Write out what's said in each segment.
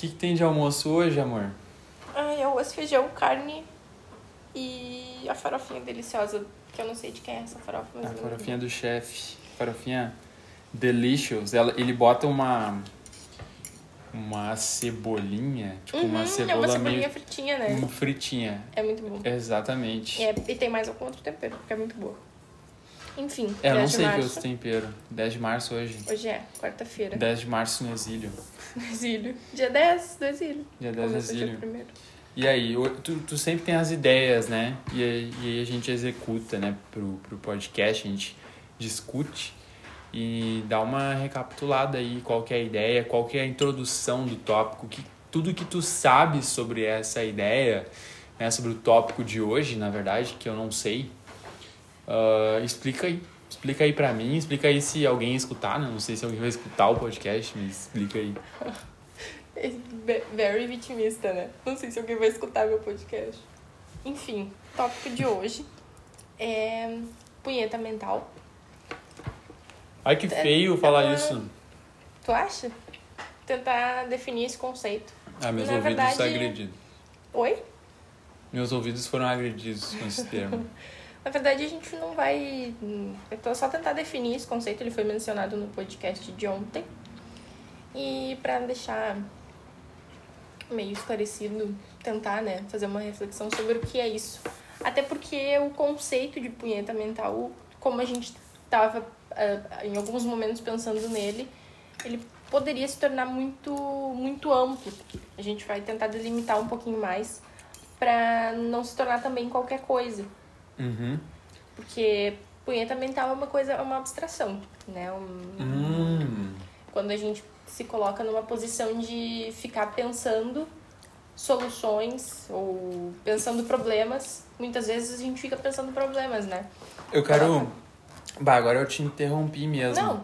que, que tem de almoço hoje, amor? Ai, arroz, feijão, carne e a farofinha deliciosa, que eu não sei de quem é essa farofa, mas A é farofinha do chefe. Farofinha delicious. Ela, ele bota uma. Uma cebolinha. Tipo, Uhum, uma é cebola uma cebolinha meio. fritinha, né? uma fritinha. É muito bom. Exatamente. E, é- e tem mais algum outro tempero, porque é muito boa. Enfim, É, eu não 10 de sei que março. outro tempero. 10 de março hoje. Hoje é, quarta-feira. 10 de março no exílio. Do exílio. Dia 10 do exílio. Dia 10 do dia exílio. E aí, tu, tu sempre tem as ideias, né? E aí, e aí a gente executa, né? Pro, pro podcast, a gente discute e dá uma recapitulada aí, qual que é a ideia, qual que é a introdução do tópico, que, tudo que tu sabe sobre essa ideia, né? Sobre o tópico de hoje, na verdade, que eu não sei. Ah, explica aí. Explica aí pra mim, explica aí se alguém escutar, né? Não sei se alguém vai escutar o podcast, mas explica aí. É ve- Very vitimista, né? Não sei se alguém vai escutar meu podcast. Enfim, tópico de hoje é punheta mental. Ai, que feio falar isso. Tu acha? Tentar definir esse conceito. Ah, meus Na ouvidos verdade- agredidos. Oi? Meus ouvidos foram agredidos com esse termo. Na verdade, a gente não vai. Eu tô só tentar definir esse conceito, ele foi mencionado no podcast de ontem. E pra deixar meio esclarecido, tentar, né, fazer uma reflexão sobre o que é isso. Até porque o conceito de punheta mental, como a gente tava ah, em alguns momentos pensando nele, ele poderia se tornar muito muito amplo. A gente vai tentar delimitar um pouquinho mais pra não se tornar também qualquer coisa. Uhum. Porque punheta mental é uma coisa, é uma abstração, né? Um- Hum. Quando a gente se coloca numa posição de ficar pensando soluções ou pensando problemas, muitas vezes a gente fica pensando problemas, né? Eu quero. Bah, agora eu te interrompi mesmo. Não,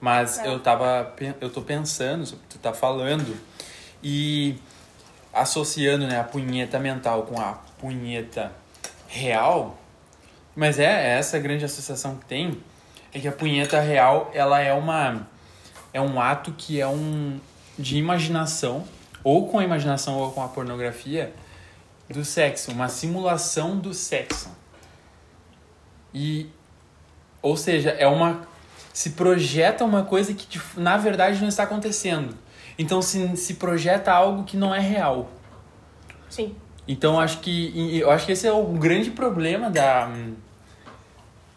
Mas eu tava. Eu tô pensando sobre o que tu tá falando e associando né, a punheta mental com a punheta real. Mas é, é essa a grande associação que tem. É que a punheta real, ela é uma. É um ato que é um. de imaginação, ou com a imaginação ou com a pornografia, do sexo. Uma simulação do sexo. E. Ou seja, é uma. Se projeta uma coisa que na verdade não está acontecendo. Então se, se projeta algo que não é real. sim. Então acho que eu acho que esse é o grande problema da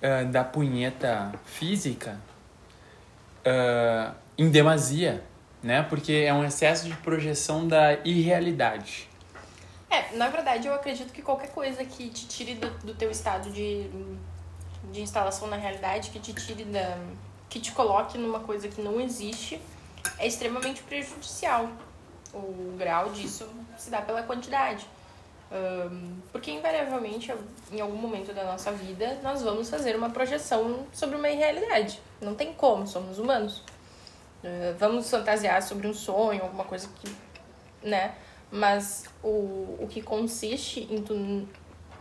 ah, da punheta física ah, em demasia, né? Porque é um excesso de projeção da irrealidade. É, na verdade eu acredito que qualquer coisa que te tire do, do teu estado de, de instalação na realidade, que te tire da. que te coloque numa coisa que não existe, é extremamente prejudicial. O grau disso se dá pela quantidade. Ahn, porque invariavelmente, em algum momento da nossa vida, nós vamos fazer uma projeção sobre uma irrealidade. Não tem como, somos humanos. Ah, vamos fantasiar sobre um sonho, alguma coisa que. né? Mas o, o que consiste em tu.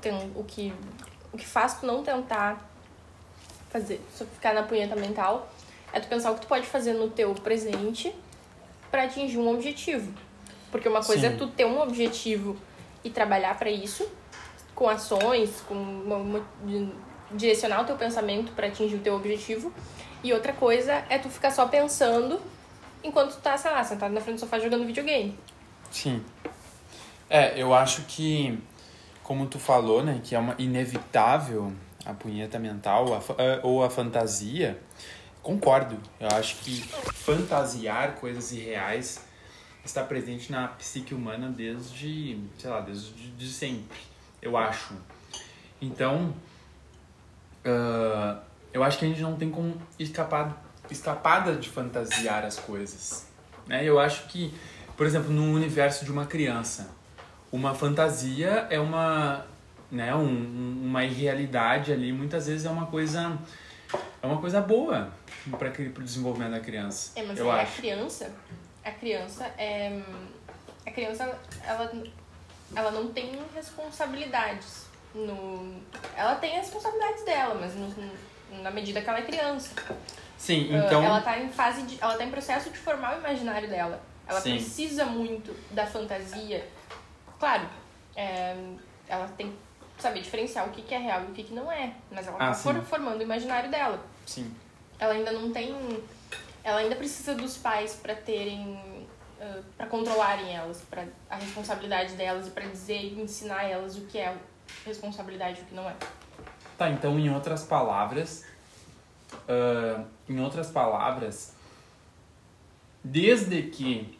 Tem, o, que, o que faz tu não tentar fazer, só ficar na punheta mental é tu pensar o que tu pode fazer no teu presente para atingir um objetivo. Porque uma coisa Sim. é tu ter um objetivo e trabalhar para isso, com ações, com direcionar o teu pensamento para atingir o teu objetivo. E outra coisa é tu ficar só pensando enquanto tu tá, sei lá, sentado na frente do sofá jogando videogame. Sim. É, eu acho que, como tu falou, né, que é uma inevitável a punheta mental a a- ou a fantasia, concordo. Eu acho que fantasiar coisas irreais está presente na psique humana desde, sei lá, desde de sempre, eu acho. Então, ah, eu acho que a gente não tem como escapar, escapada de fantasiar as coisas. Né? Eu acho que, por exemplo, no universo de uma criança, uma fantasia é uma, né, um, um- uma irrealidade ali, muitas vezes é uma coisa é uma coisa boa para o desenvolvimento da criança. É, mas eu a acho. criança, a criança é. A criança, ela, ela não tem responsabilidades. No, ela tem as responsabilidades dela, mas no- na medida que ela é criança. Sim, Ah, então ela tá em fase de. Ela tá em processo de formar o imaginário dela. Ela Sim. precisa muito da fantasia. Claro, é, ela tem que saber diferenciar o que, que é real e o que, que não é. Mas ela Ah, tá sim. formando o imaginário dela. Sim. Ela ainda não tem. Ela ainda precisa dos pais pra terem. ah, pra controlarem elas, pra a responsabilidade delas e pra dizer e ensinar elas o que é responsabilidade e o que não é. Tá, então em outras palavras, ah, em outras palavras, desde que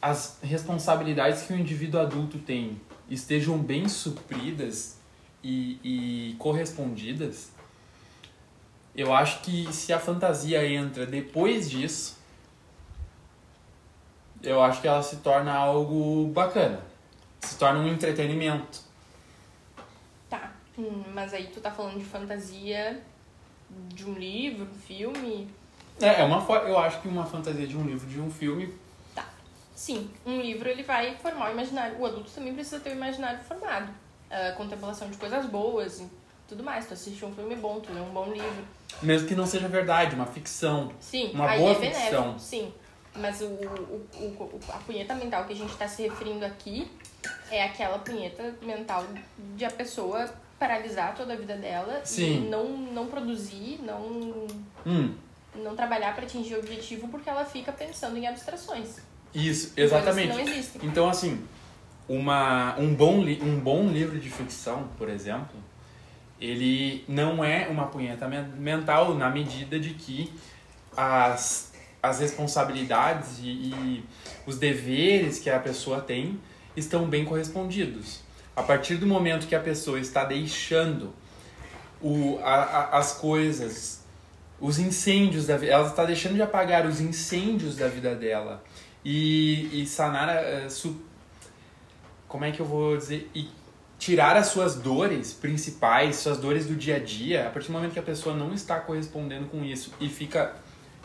as responsabilidades que o indivíduo adulto tem estejam bem supridas e, e correspondidas, eu acho que se a fantasia entra depois disso, eu acho que ela se torna algo bacana, se torna um entretenimento. Tá. Hum, mas aí tu tá falando de fantasia de um livro, um filme. É, é uma eu acho que uma fantasia de um livro, de um filme. Tá. Sim, um livro ele vai formar o imaginário. O adulto também precisa ter o imaginário formado. A contemplação de coisas boas tudo mais. Tu assiste um filme bom, tu lê um bom livro. Mesmo que não seja verdade, uma ficção. Sim, Uma boa é ficção. sim. Mas o, o, o, a punheta mental que a gente está se referindo aqui é aquela punheta mental de a pessoa paralisar toda a vida dela Sim. e não, não produzir, não, Hum, não trabalhar para atingir o objetivo porque ela fica pensando em abstrações. isso, Coisas exatamente. não existem. Então, assim, uma, um, bom li, um bom livro de ficção, por exemplo, ele não é uma punheta men- mental na medida de que as, as responsabilidades e, e os deveres que a pessoa tem estão bem correspondidos. A partir do momento que a pessoa está deixando o, a, a- as coisas, os incêndios da ela está deixando de apagar os incêndios da vida dela e, e sanar, a su- como é que eu vou dizer, e tirar as suas dores principais, suas dores do dia a dia, a partir do momento que a pessoa não está correspondendo com isso e fica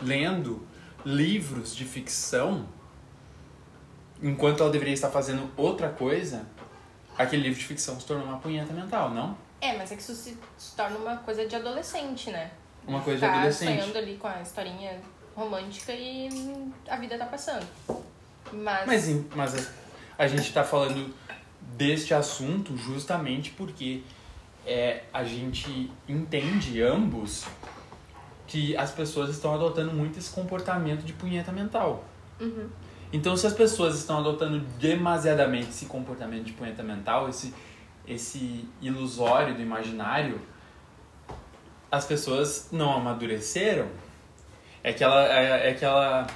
lendo livros de ficção, enquanto ela deveria estar fazendo outra coisa, aquele livro de ficção se tornou uma punheta mental, não? É, mas é que isso se, se torna uma coisa de adolescente, né? Uma coisa de tá adolescente. sonhando ali com a historinha romântica e a vida tá passando. Mas, Mas, mas a, a gente está falando deste assunto justamente porque é, a gente entende ambos que as pessoas estão adotando muito esse comportamento de punheta mental. Uhum. Então, se as pessoas estão adotando demasiadamente esse comportamento de punheta mental, esse, esse ilusório do imaginário, as pessoas não amadureceram. É aquela, é, é aquela,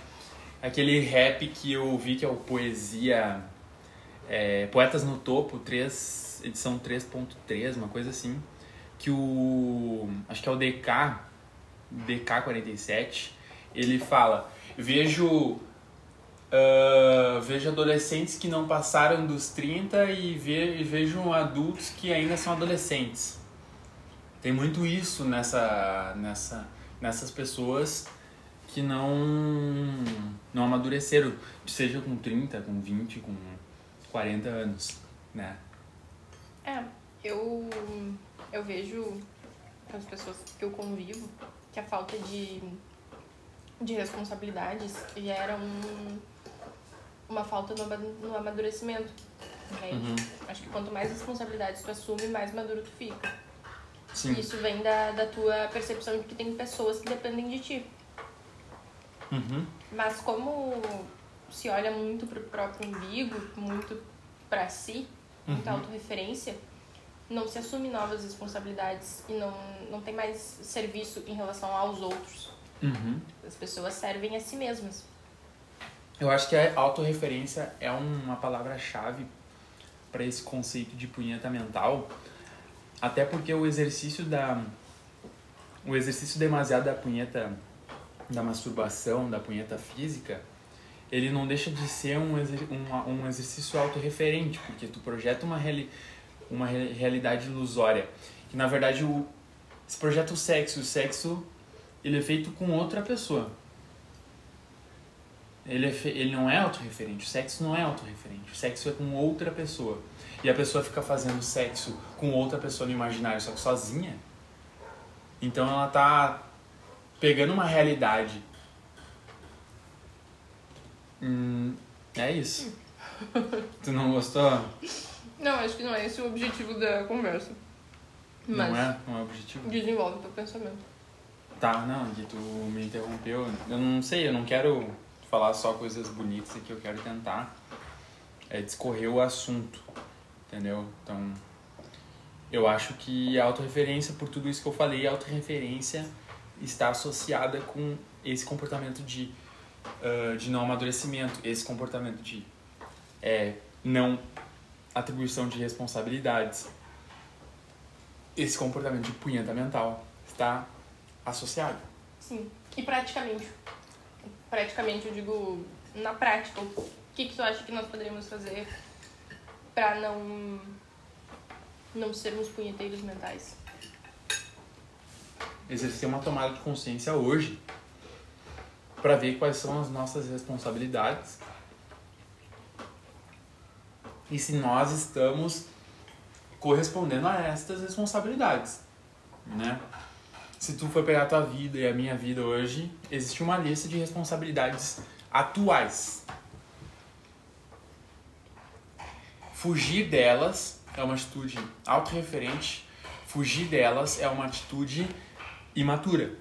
aquele rap que eu vi que é o Poesia, é, Poetas no Topo, 3, edição 3.3, uma coisa assim, que o, acho que é o DK, DK47, ele fala, vejo ah, vejo adolescentes que não passaram dos 30 e, ve e vejo adultos que ainda são adolescentes. Tem muito isso nessa, nessa, nessas pessoas que não, não amadureceram, seja com 30, com 20, com 40 anos, né? É, eu, eu vejo com as pessoas que eu convivo que a falta de, de responsabilidades gera um, uma falta no, ama- no amadurecimento. entende? Uhum. Acho que quanto mais responsabilidades tu assume, mais maduro tu fica. Sim. Isso vem da, da tua percepção de que tem pessoas que dependem de ti. Uhum. Mas como se olha muito pro próprio umbigo, muito pra si, muita Uhum. autorreferência, não se assume novas responsabilidades e não, não tem mais serviço em relação aos outros. Uhum. As pessoas servem a si mesmas. Eu acho que a autorreferência é uma palavra-chave para esse conceito de punheta mental, até porque o exercício da o exercício demasiado da punheta da masturbação, da punheta física, ele não deixa de ser um, exer, um, um exercício autorreferente, porque tu projeta uma, reali, uma re- realidade ilusória. Que na verdade o, se projeta o sexo, o sexo ele é feito com outra pessoa. Ele, é ele não é autorreferente, o sexo não é autorreferente, o sexo é com outra pessoa. E a pessoa fica fazendo sexo com outra pessoa no imaginário, só que sozinha. Então ela tá pegando uma realidade Hum, é isso. tu não gostou? Não, acho que não é esse o objetivo da conversa. Mas Não é? Não é o objetivo? desenvolve teu pensamento. Tá, não, que tu me interrompeu. Eu não sei, eu não quero falar só coisas bonitas aqui, eu quero tentar é, discorrer o assunto, entendeu? Então, eu acho que a autorreferência, por tudo isso que eu falei, a autorreferência está associada com esse comportamento de, ah, de não amadurecimento, esse comportamento de é, não atribuição de responsabilidades, esse comportamento de punheta mental está associado. Sim. E praticamente. Praticamente, eu digo, na prática, o que, que tu acha que nós poderíamos fazer pra não. não sermos punheteiros mentais? Exercer uma tomada de consciência hoje para ver quais são as nossas responsabilidades e se nós estamos correspondendo a estas responsabilidades, né? Se tu for pegar a tua vida e a minha vida hoje, existe uma lista de responsabilidades atuais. Fugir delas é uma atitude autorreferente, fugir delas é uma atitude imatura.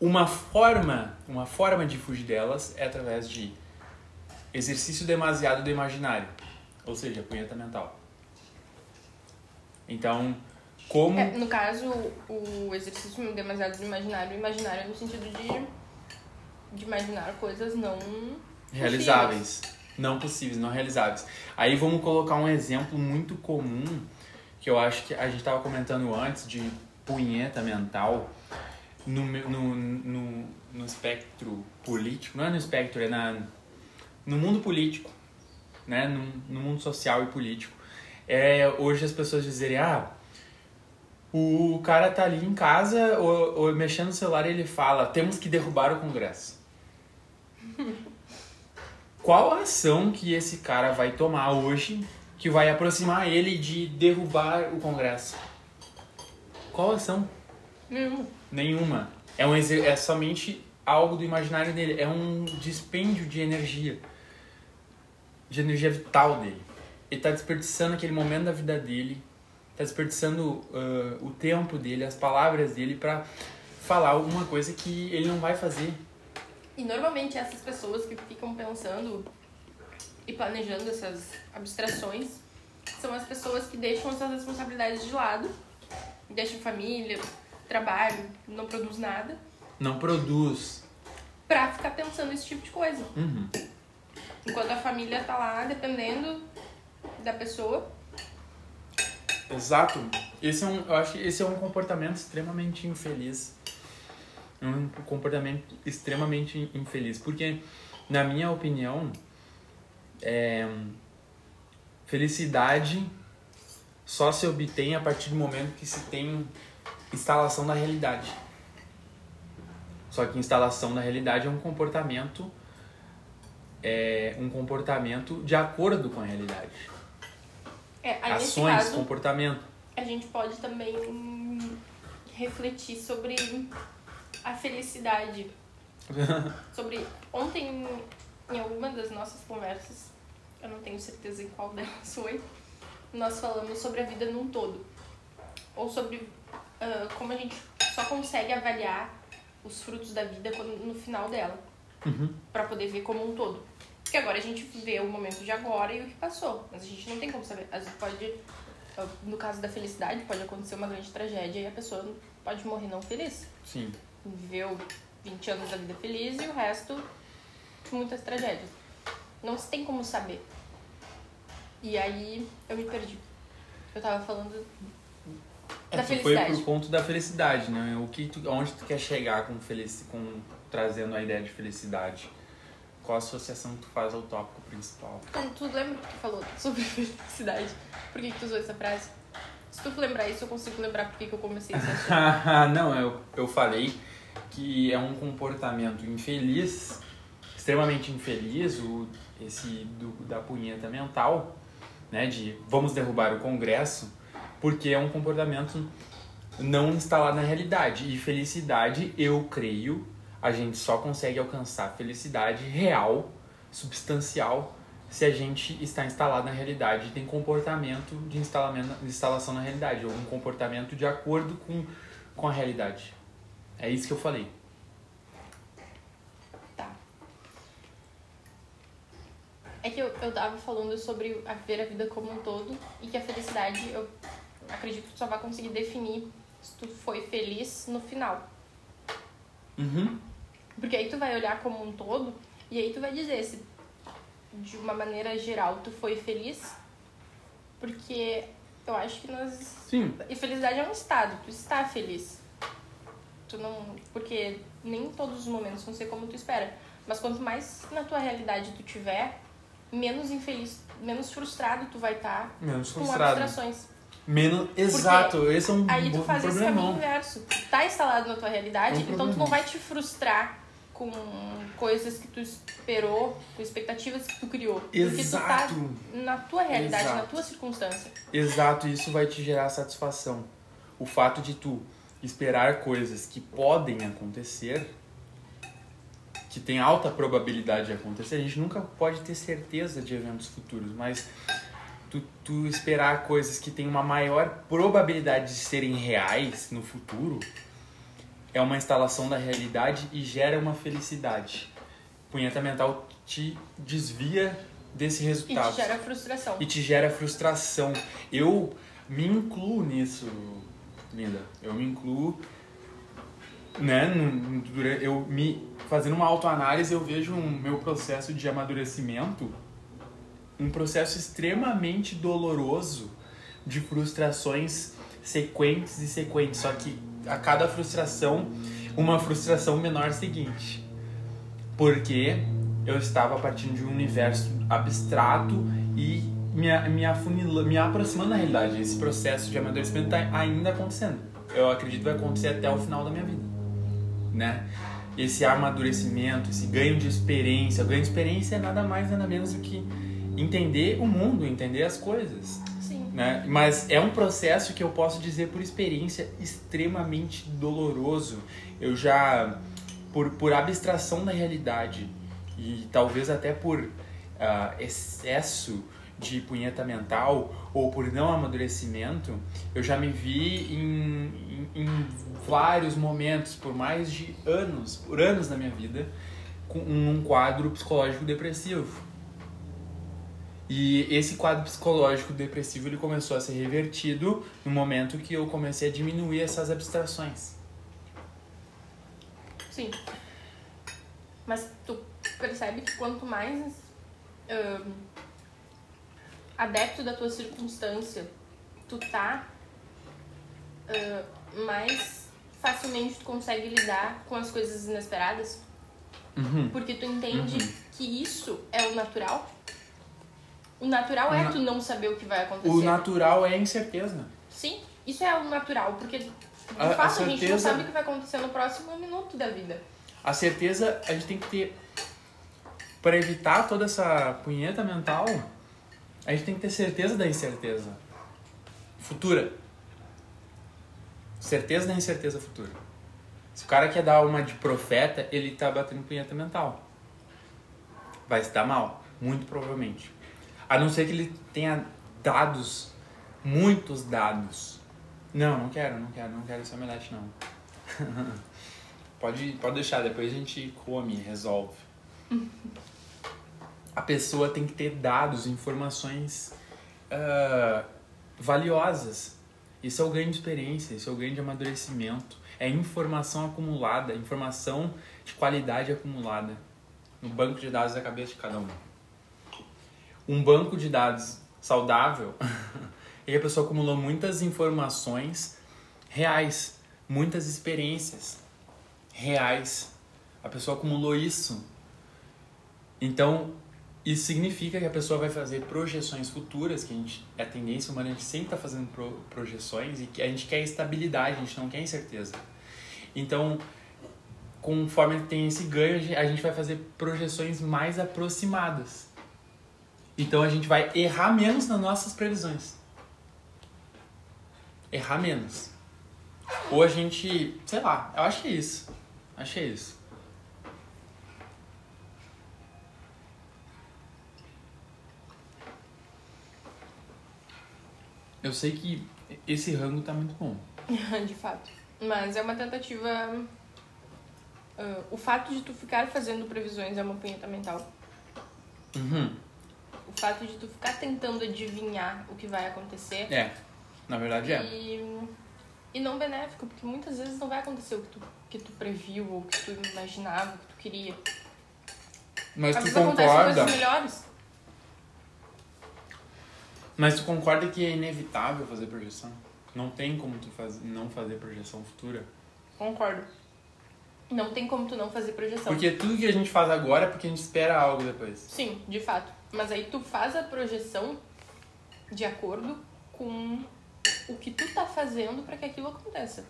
Uma forma, uma forma de fugir delas é através de exercício demasiado do imaginário, ou seja, punheta mental. Então, como É, no caso, o exercício demasiado do imaginário, imaginário é no sentido de, de imaginar coisas não realizáveis, não possíveis, não realizáveis. Aí vamos colocar um exemplo muito comum que eu acho que a gente estava comentando antes de punheta mental no, no, no, no espectro político, não é no espectro, é na, no mundo político, né? no, no mundo social e político. É hoje as pessoas dizerem, ah, o cara tá ali em casa ou, ou mexendo no celular e ele fala, temos que derrubar o Congresso. Qual a ação que esse cara vai tomar hoje que vai aproximar ele de derrubar o Congresso? Qual ação? Nenhuma. Nenhuma. É, um, é somente algo do imaginário dele. É um dispêndio de energia. De energia vital dele. Ele tá desperdiçando aquele momento da vida dele. Tá desperdiçando ah, o tempo dele, as palavras dele pra falar alguma coisa que ele não vai fazer. E normalmente essas pessoas que ficam pensando e planejando essas abstrações são as pessoas que deixam suas responsabilidades de lado, deixam família, trabalho, não produz nada, Não produz. pra ficar pensando esse tipo de coisa. Uhum. Enquanto a família tá lá dependendo da pessoa. Exato. Esse é um, eu acho que esse é um comportamento extremamente infeliz. Um comportamento extremamente infeliz. Porque, na minha opinião, é, felicidade só se obtém a partir do momento que se tem instalação da realidade. Só que instalação da realidade é um comportamento é um comportamento de acordo com a realidade. É, Ações, caso, comportamento. a gente pode também refletir sobre a felicidade. sobre ontem em alguma das nossas conversas, eu não tenho certeza em qual delas foi, nós falamos sobre a vida num todo. Ou sobre ah, como a gente só consegue avaliar os frutos da vida quando, no final dela, Uhum. Pra poder ver como um todo. Porque agora a gente vê o momento de agora e o que passou, mas a gente não tem como saber. Às vezes pode, ah, no caso da felicidade, pode acontecer uma grande tragédia e a pessoa pode morrer não feliz. Sim. Viveu 20 anos da vida feliz e o resto muitas tragédias. Não se tem como saber. E aí eu me perdi. Eu tava falando É, Da foi pro ponto da felicidade, né? O que tu, onde tu quer chegar com, felici, com trazendo a ideia de felicidade? Qual a associação que tu faz ao tópico principal? Então, tu lembra que tu falou sobre felicidade? Por que, que tu usou essa frase? Se tu lembrar isso, eu consigo lembrar por que, que eu comecei esse assunto. Não, eu, eu falei que é um comportamento infeliz, extremamente infeliz, o, esse do, da punheta mental, né? De vamos derrubar o Congresso, porque é um comportamento não instalado na realidade. E felicidade, eu creio, a gente só consegue alcançar felicidade real, substancial, se a gente está instalado na realidade tem comportamento de, instalamento, de instalação na realidade, ou um comportamento de acordo com, com a realidade. É isso que eu falei. Tá. É que eu, eu tava falando sobre a ver a vida como um todo e que a felicidade, eu acredito que tu só vai conseguir definir se tu foi feliz no final. Uhum. Porque aí tu vai olhar como um todo e aí tu vai dizer se de uma maneira geral tu foi feliz. Porque eu acho que nós. Sim. E felicidade é um estado, tu está feliz. Tu não. Porque nem todos os momentos vão ser como tu espera. Mas quanto mais na tua realidade tu tiver, menos infeliz, menos frustrado tu vai estar Menos com frustrado. abstrações. Menos. Exato, esse é um, Aí tu faz esse caminho inverso. Tá instalado na tua realidade, É um então tu não vai te frustrar com coisas que tu esperou, com expectativas que tu criou. Porque tu Exato. tá na tua realidade, na Exato. tua circunstância. Exato, isso vai te gerar satisfação. O fato de tu esperar coisas que podem acontecer, que tem alta probabilidade de acontecer, a gente nunca pode ter certeza de eventos futuros, mas tu, tu esperar coisas que têm uma maior probabilidade de serem reais no futuro é uma instalação da realidade e gera uma felicidade. Punheta mental te desvia desse E resultado te gera frustração. e te gera frustração. Eu me incluo nisso, linda. Eu me incluo, né? Eu me fazendo uma autoanálise, eu vejo um meu processo de amadurecimento, um processo extremamente doloroso de frustrações sequentes e sequentes. Só que a cada frustração, uma frustração menor seguinte. Porque eu estava partindo de um universo abstrato e me, me, me aproximando da realidade. Esse processo de amadurecimento está ainda acontecendo. Eu acredito que vai acontecer até o final da minha vida. Né? Esse amadurecimento, esse ganho de experiência. O ganho de experiência é nada mais, nada menos do que entender o mundo, entender as coisas Sim. né? Mas é um processo que eu posso dizer por experiência extremamente doloroso. Eu já, por, por abstração da realidade e talvez até por ah, excesso de punheta mental ou por não amadurecimento, eu já me vi em, em, em vários momentos, por mais de anos, por anos na minha vida, com um quadro psicológico depressivo. E esse quadro psicológico depressivo ele começou a ser revertido no momento que eu comecei a diminuir essas abstrações. Sim. Mas tu percebe que quanto mais ahn, adepto da tua circunstância tu tá, ahn, mais facilmente tu consegue lidar com as coisas inesperadas. Uhum. Porque tu entende que isso é o natural. O natural é Na- tu não saber o que vai acontecer. O natural é a incerteza. Sim, isso é o natural, porque de A- a fato a, gente não certeza- sabe o que vai acontecer no próximo minuto da vida. A certeza a gente tem que ter. Para evitar toda essa punheta mental, a gente tem que ter certeza da incerteza futura. Certeza da incerteza futura. Se o cara quer dar uma de profeta, ele tá batendo punheta mental. Vai se dar mal, muito provavelmente. A não ser que ele tenha dados, muitos dados. Não, não quero, não quero, não quero esse omelete não. pode, pode deixar, depois a gente come, resolve. A pessoa tem que ter dados, informações ah, valiosas. Isso é o ganho de experiência, isso é o ganho de amadurecimento. É informação acumulada, informação de qualidade acumulada no banco de dados da cabeça de cada um. Um banco de dados saudável é que a pessoa acumulou muitas informações reais, muitas experiências reais. A pessoa acumulou isso. Então, isso significa que a pessoa vai fazer projeções futuras, que a gente é a tendência humana, a gente sempre está fazendo pro- projeções e que a gente quer estabilidade, a gente não quer incerteza. Então, conforme tem esse ganho, a gente vai fazer projeções mais aproximadas. Então a gente vai errar menos nas nossas previsões. Errar menos. Ou a gente, sei lá, eu acho que é isso. achei é isso. Eu sei que esse rango tá muito bom. de fato. Mas é uma tentativa. Uh, o fato de tu ficar fazendo previsões é uma punheta mental. Uhum. O fato de tu ficar tentando adivinhar o que vai acontecer. É, na verdade é. E, e não benéfico, porque muitas vezes não vai acontecer o que tu, que tu previu ou que tu imaginava, o que tu queria. Mas Às tu concorda. coisas melhores. Mas tu concorda que é inevitável fazer projeção? Não tem como tu faz, não fazer projeção futura? Concordo. Não tem como tu não fazer projeção. Porque tudo que a gente faz agora é porque a gente espera algo depois. Sim, de fato. Mas aí tu faz a projeção de acordo com o que tu tá fazendo para que aquilo aconteça.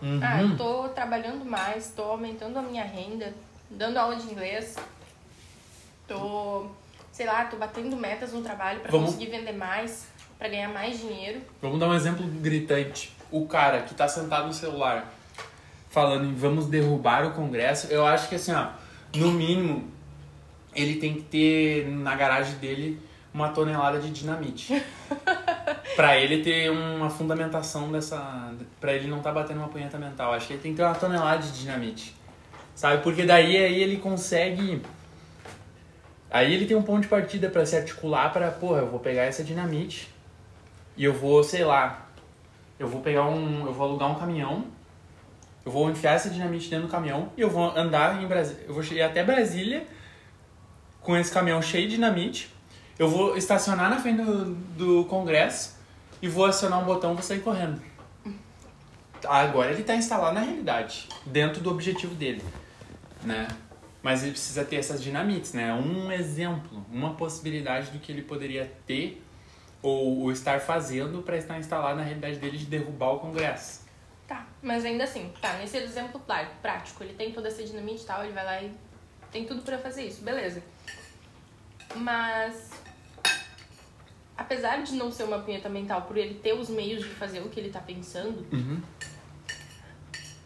Uhum. Ah, eu tô trabalhando mais, tô aumentando a minha renda, dando aula de inglês, tô, sei lá, tô batendo metas no trabalho para Vamos- conseguir vender mais, para ganhar mais dinheiro. Vamos dar um exemplo gritante. O cara que tá sentado no celular falando em vamos derrubar o Congresso, eu acho que assim, ó, no mínimo, ele tem que ter na garagem dele uma tonelada de dinamite. pra ele ter uma fundamentação dessa. Pra ele não tá batendo uma punheta mental. Acho que ele tem que ter uma tonelada de dinamite. Sabe? Porque daí aí ele consegue. Aí ele tem um ponto de partida pra se articular pra, porra, eu vou pegar essa dinamite e eu vou, sei lá, eu vou pegar um. Eu vou alugar um caminhão, eu vou enfiar essa dinamite dentro do caminhão e eu vou andar em Brasília. Eu vou ir até Brasília com esse caminhão cheio de dinamite. Eu vou estacionar na frente do, do Congresso e vou acionar um botão e vou sair correndo. Agora ele está instalado na realidade, dentro do objetivo dele, né? Mas ele precisa ter essas dinamites, né? Um exemplo, uma possibilidade do que ele poderia ter ou, ou estar fazendo para estar instalado na realidade dele de derrubar o Congresso. Tá, mas ainda assim, tá, nesse exemplo prático, ele tem toda essa dinamite e tal, ele vai lá e tem tudo pra fazer isso, beleza. Mas, apesar de não ser uma punheta mental, por ele ter os meios de fazer o que ele tá pensando, Uhum.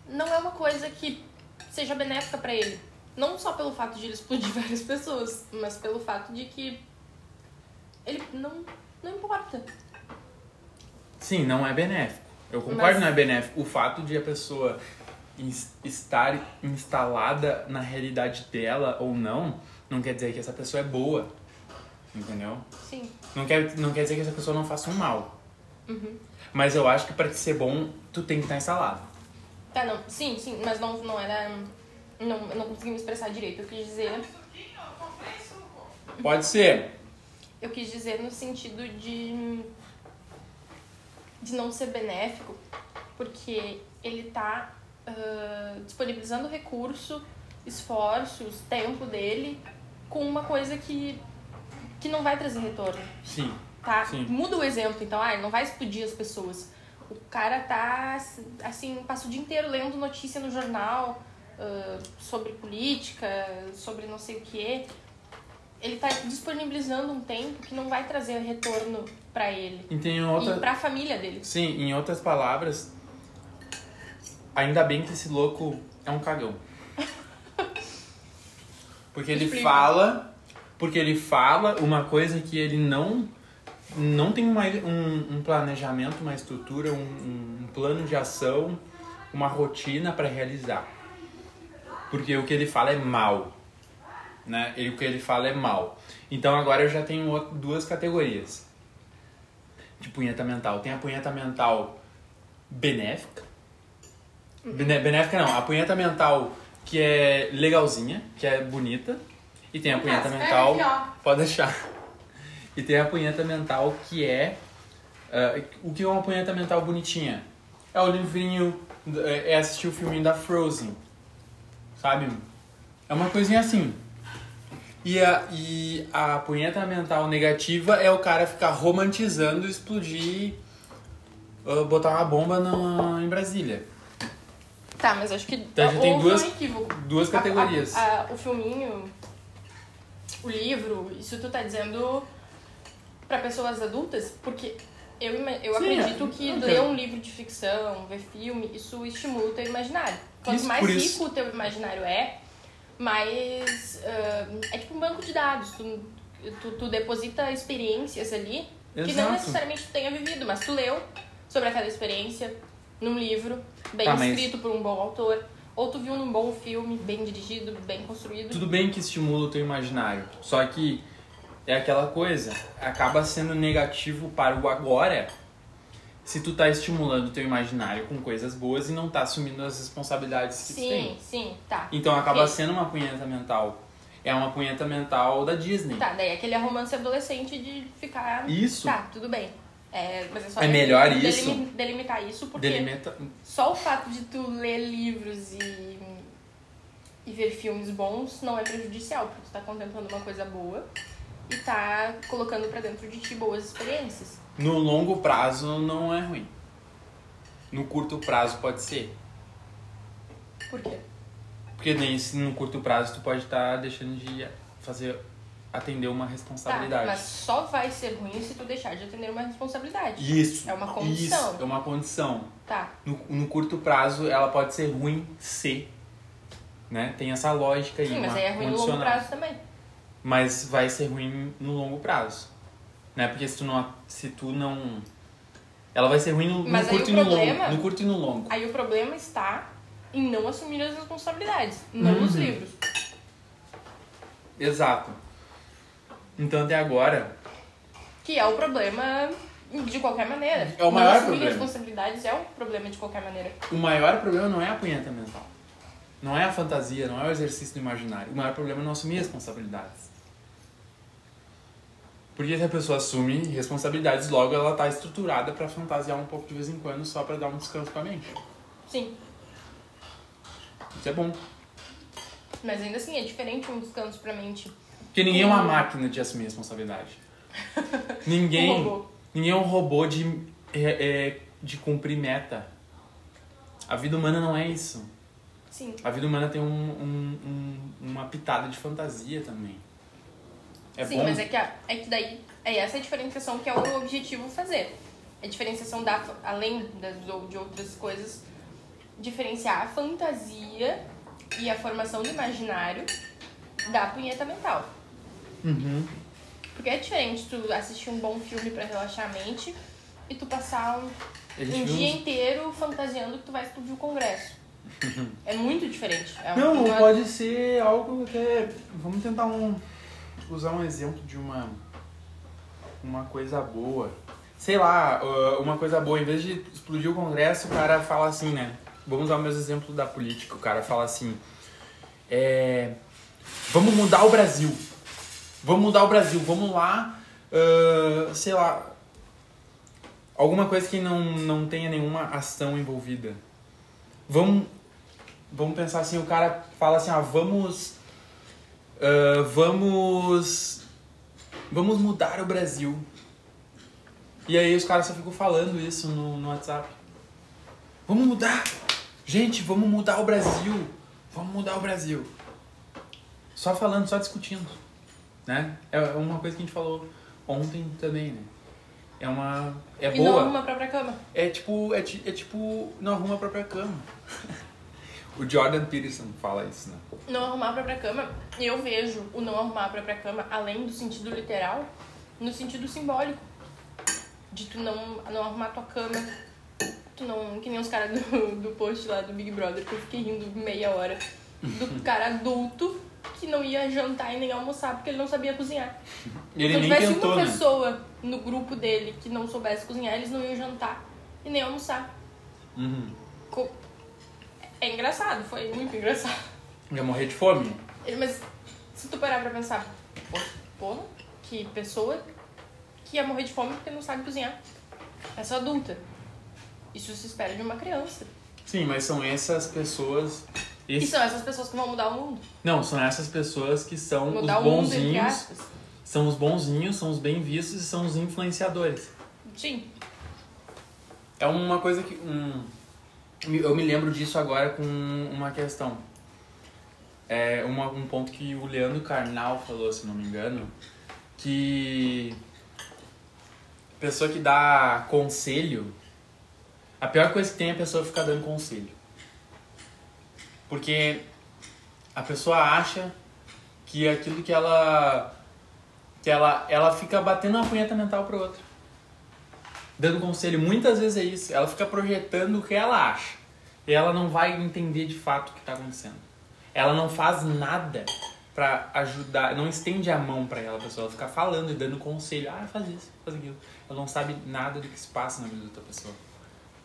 não é uma coisa que seja benéfica pra ele. Não só pelo fato de ele explodir várias pessoas, mas pelo fato de que ele não, não importa. Sim, não é benéfico. Eu concordo Mas- que não é benéfico. O fato de a pessoa estar instalada na realidade dela ou não, não quer dizer que essa pessoa é boa. Entendeu? Sim. Não quer, não quer dizer que essa pessoa não faça um mal. Uhum. Mas eu acho que pra te ser bom, tu tem que estar instalado. Tá, não. Sim, sim, mas não, não era. Não, eu não consegui me expressar direito. Eu quis dizer. Pode ser. Eu quis dizer no sentido de. de não ser benéfico, porque ele tá ah, disponibilizando recurso, esforços, tempo dele com uma coisa que. Que não vai trazer retorno. Sim. tá? Sim. Muda o exemplo, então, ah, não vai explodir as pessoas. O cara tá, assim, passa o dia inteiro lendo notícia no jornal ah, sobre política, sobre não sei o que. Ele tá disponibilizando um tempo que não vai trazer retorno pra ele E tem e outra. pra família dele. Sim, em outras palavras, ainda bem que esse louco é um cagão. Porque ele Explica. fala, porque ele fala uma coisa que ele não não tem uma, um, um planejamento, uma estrutura, um, um plano de ação, uma rotina para realizar. Porque o que ele fala é mal, né? O que ele fala é mal. Então agora eu já tenho duas categorias de punheta mental. Tem a punheta mental benéfica. Bene- Benéfica não, a punheta mental que é legalzinha, que é bonita. E tem a punheta mental. ó. Pode deixar. E tem a punheta mental que é. ah, o que é uma punheta mental bonitinha? É o livrinho, é assistir o filminho da Frozen. Sabe? É uma coisinha assim. E a, e a punheta mental negativa é o cara ficar romantizando explodir, ah, botar uma bomba na, em Brasília. Tá, mas acho que Então, a gente tem duas- um. Duas A- categorias. a- a- o filminho, o livro, isso tu tá dizendo pra pessoas adultas? Porque eu, eu Sim, acredito é. que Não, ler cara. um livro de ficção, ver filme, isso estimula o teu imaginário. Quanto Isso, mais rico isso- o teu imaginário é, mais. ah, é tipo um banco de dados. Tu, tu, tu deposita experiências ali Que não Exato. necessariamente tu tenha vivido, mas tu leu sobre aquela experiência num livro, bem Tá, mas- escrito por um bom autor, ou tu viu num bom filme, bem dirigido, bem construído. Tudo bem que estimula o teu imaginário, só que é aquela coisa, acaba sendo negativo para o agora se tu tá estimulando o teu imaginário com coisas boas e não tá assumindo as responsabilidades que tu Sim, tem. sim, tá. Então acaba Ok. sendo uma punheta mental. É uma punheta mental da Disney. Tá, daí aquele romance adolescente de ficar. Isso. Tá, tudo bem. É, mas é só É melhor delimi- isso. delimitar isso, porque Delimita. só o fato de tu ler livros e, e ver filmes bons não é prejudicial, porque tu tá contemplando uma coisa boa e tá colocando pra dentro de ti boas experiências. No longo prazo não é ruim. No curto prazo pode ser. Por quê? Porque nem se no curto prazo tu pode estar deixando de fazer atender uma Tá, responsabilidade. mas só vai ser ruim se tu deixar de atender uma responsabilidade. Isso. É uma condição. Isso, é uma condição. Tá, No, no curto prazo ela pode ser ruim se. Né? Tem essa lógica aí. sim, mas aí é ruim no longo prazo também. Mas vai ser ruim no longo prazo. Né? Porque se tu não. Se tu não. Ela vai ser ruim no, no curto e no longo. No curto e no longo. Aí o problema está em não assumir as responsabilidades, não Uhum. nos livros. Exato. Então até agora. Que é o problema de qualquer maneira. É o maior não assumir problema. responsabilidades é o problema de qualquer maneira. O maior problema não é a punheta mental. Não é a fantasia, não é o exercício do imaginário. O maior problema é não assumir responsabilidades. Porque se a pessoa assume responsabilidades, logo ela tá estruturada pra fantasiar um pouco de vez em quando só pra dar um descanso pra mente. Sim, Isso é bom. mas ainda assim é diferente um descanso pra mente. Porque ninguém é uma Hum. máquina de assumir responsabilidade. Um ninguém, robô. ninguém é um robô de, é, é, de cumprir meta. A vida humana não é isso. Sim. A vida humana tem um, um- um- uma pitada de fantasia também. É Sim, bom. mas é que, a- é que daí é essa a diferenciação que é o objetivo fazer. A diferenciação da, além das, de outras coisas, diferenciar a fantasia e a formação do imaginário da punheta mental. Uhum. Porque é diferente tu assistir um bom filme pra relaxar a mente e tu passar um, um dia inteiro fantasiando que tu vai explodir o congresso. é muito diferente. É Não, uma- pode ser algo que é... Vamos tentar um... usar um exemplo de uma uma coisa boa. Sei lá, uh, uma coisa boa, em vez de explodir o congresso, o cara fala assim, né? Vamos usar o mesmo exemplo da política. O cara fala assim: é, vamos mudar o Brasil. Vamos mudar o Brasil. Vamos lá, uh, sei lá, alguma coisa que não, não tenha nenhuma ação envolvida. Vamos, vamos pensar assim: o cara fala assim, ah, vamos. uh, vamos. Vamos mudar o Brasil. E aí os caras só ficam falando isso no, no WhatsApp. Vamos mudar! Gente, vamos mudar o Brasil! Vamos mudar o Brasil! Só falando, só discutindo. Né? É uma coisa que a gente falou ontem também, né? É uma. É e não boa. arruma a própria cama. É tipo. É, é tipo. Não arruma a própria cama. o Jordan Peterson fala isso, né? Não arrumar a própria cama, eu vejo o não arrumar a própria cama, além do sentido literal, no sentido simbólico. De tu não, não arrumar tua cama. Tu não. Que nem os caras do, do post lá do Big Brother, que eu fiquei rindo meia hora. Do cara adulto que não ia jantar e nem almoçar porque ele não sabia cozinhar. Ele Se tivesse tentou, uma né? pessoa no grupo dele que não soubesse cozinhar, eles não iam jantar e nem almoçar. Uhum. É engraçado, foi muito engraçado. Ia morrer de fome. Mas se tu parar pra pensar, pô, porra, que pessoa que ia morrer de fome porque não sabe cozinhar. Essa adulta. Isso se espera de uma criança. Sim, mas são essas pessoas. E esse- são essas pessoas que vão mudar o mundo. Não, são essas pessoas que são Mudar os o mundo, entre bonzinhos. aspas. São os bonzinhos, são os bem vistos e são os influenciadores. Sim. É uma coisa que. Um, eu me lembro disso agora com uma questão. É uma, um ponto que o Leandro Carnal falou, se não me engano, que pessoa que dá conselho, a pior coisa que tem é a pessoa ficar dando conselho. Porque a pessoa acha que aquilo que ela que ela ela fica batendo uma punheta mental pro outro. dando conselho. Muitas vezes é isso. Ela fica projetando o que ela acha. E ela não vai entender de fato o que está acontecendo. Ela não faz nada para ajudar, não estende a mão para ela, pessoa. Ela fica falando e dando conselho. Ah, faz isso, faz aquilo. Ela não sabe nada do que se passa na vida da outra pessoa.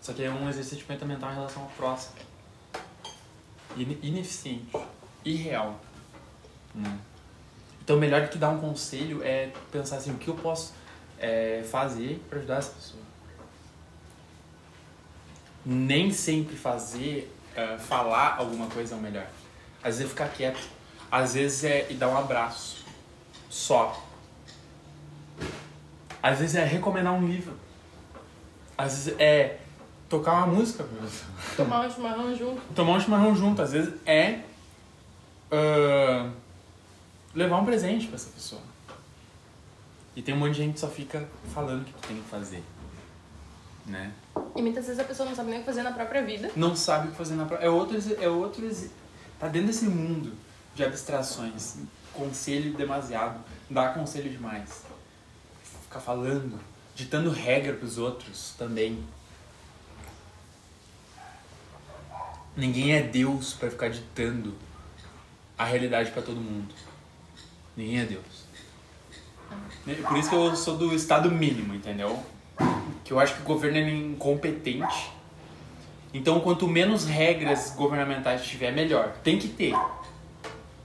Só que é um exercício de mental em relação ao próximo. Ineficiente. Irreal. Né? Então, melhor do que dar um conselho é pensar assim: o que eu posso é, fazer para ajudar essa pessoa? Nem sempre fazer, uh, falar alguma coisa é o melhor. Às vezes é ficar quieto. Às vezes é dar um abraço. Só. Às vezes é recomendar um livro. Às vezes é tocar uma música. Tomar um chimarrão junto. Tomar um chimarrão junto. Às vezes é uh, levar um presente para essa pessoa. E tem um monte de gente que só fica falando o que tu tem que fazer. Né? E muitas vezes a pessoa não sabe nem o que fazer na própria vida. Não sabe o que fazer na própria... É outro... É outro... Tá dentro desse mundo de abstrações. Conselho demasiado. Dá conselho demais. Ficar falando. Ditando regra pros outros também. Ninguém é Deus para ficar ditando a realidade para todo mundo. Ninguém é Deus. Por isso que eu sou do estado mínimo, entendeu? Que eu acho que o governo é incompetente. Então, quanto menos regras governamentais tiver, melhor. Tem que ter.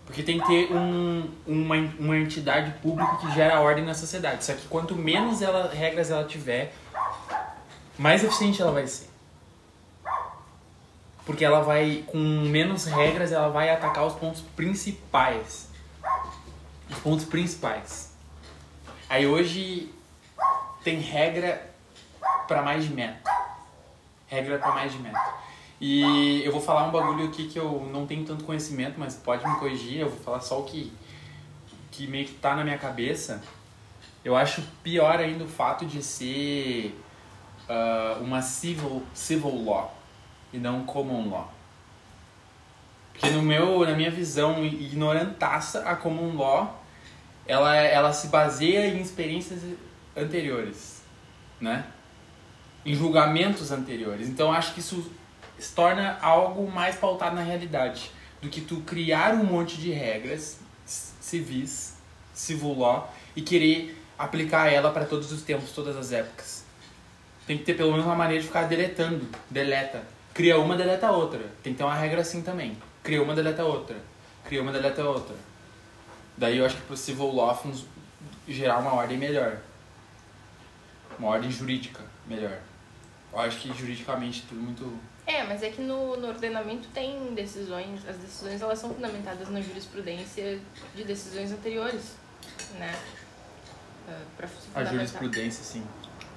Porque tem que ter um, uma, uma entidade pública que gera ordem na sociedade. Só que quanto menos ela, regras ela tiver, mais eficiente ela vai ser. Porque ela vai, com menos regras, ela vai atacar os pontos principais. Os pontos principais. Aí hoje tem regra para mais de meta. Regra para mais de meta. E eu vou falar um bagulho aqui que eu não tenho tanto conhecimento, mas pode me corrigir. Eu vou falar só o que, que meio que tá na minha cabeça. Eu acho pior ainda o fato de ser uh, uma civil, civil law e não common law. Porque no meu, na minha visão ignorantaça, a common law ela, ela se baseia em experiências anteriores, né? Em julgamentos anteriores. Então acho que isso se torna algo mais pautado na realidade do que tu criar um monte de regras civis, civil law e querer aplicar ela para todos os tempos, todas as épocas. Tem que ter pelo menos uma maneira de ficar deletando, deleta, Cria uma, deleta outra. Tem que ter uma regra assim também. Cria uma, deleta outra. Cria uma, deleta outra. Daí eu acho que é possível law gerar uma ordem melhor. Uma ordem jurídica melhor. Eu acho que juridicamente tudo muito... É, mas é que no, no ordenamento tem decisões, as decisões elas são fundamentadas na jurisprudência de decisões anteriores, né? Uh, a jurisprudência, sim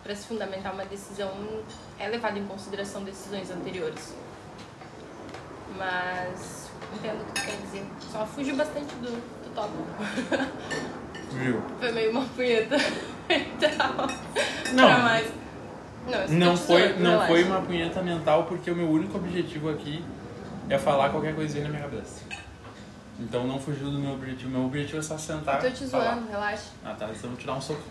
para se fundamentar uma decisão é levado em consideração decisões anteriores. Mas entendo o que tu quer dizer. Só fugiu bastante do, do tópico. Fugiu. Foi meio uma punheta mental. Não. Mais. Não, não foi, não foi uma punheta mental porque o meu único objetivo aqui é falar qualquer coisinha na minha cabeça. Então não fugiu do meu objetivo. Meu objetivo é só sentar. Eu tô te zoando, relaxa. Ah tá, então dar um soco.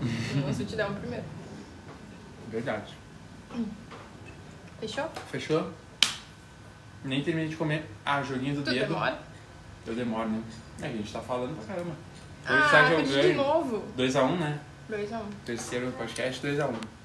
Não se eu te der um primeiro. Verdade. Fechou? Fechou? Nem terminei de comer. Ah, joguinho do tu dedo. demora? Eu demoro, né? É, a gente tá falando pra caramba. Hoje ah, tá jogando. de novo. 2x1, um, né? 2x1. Um. Terceiro podcast, 2x1. Um.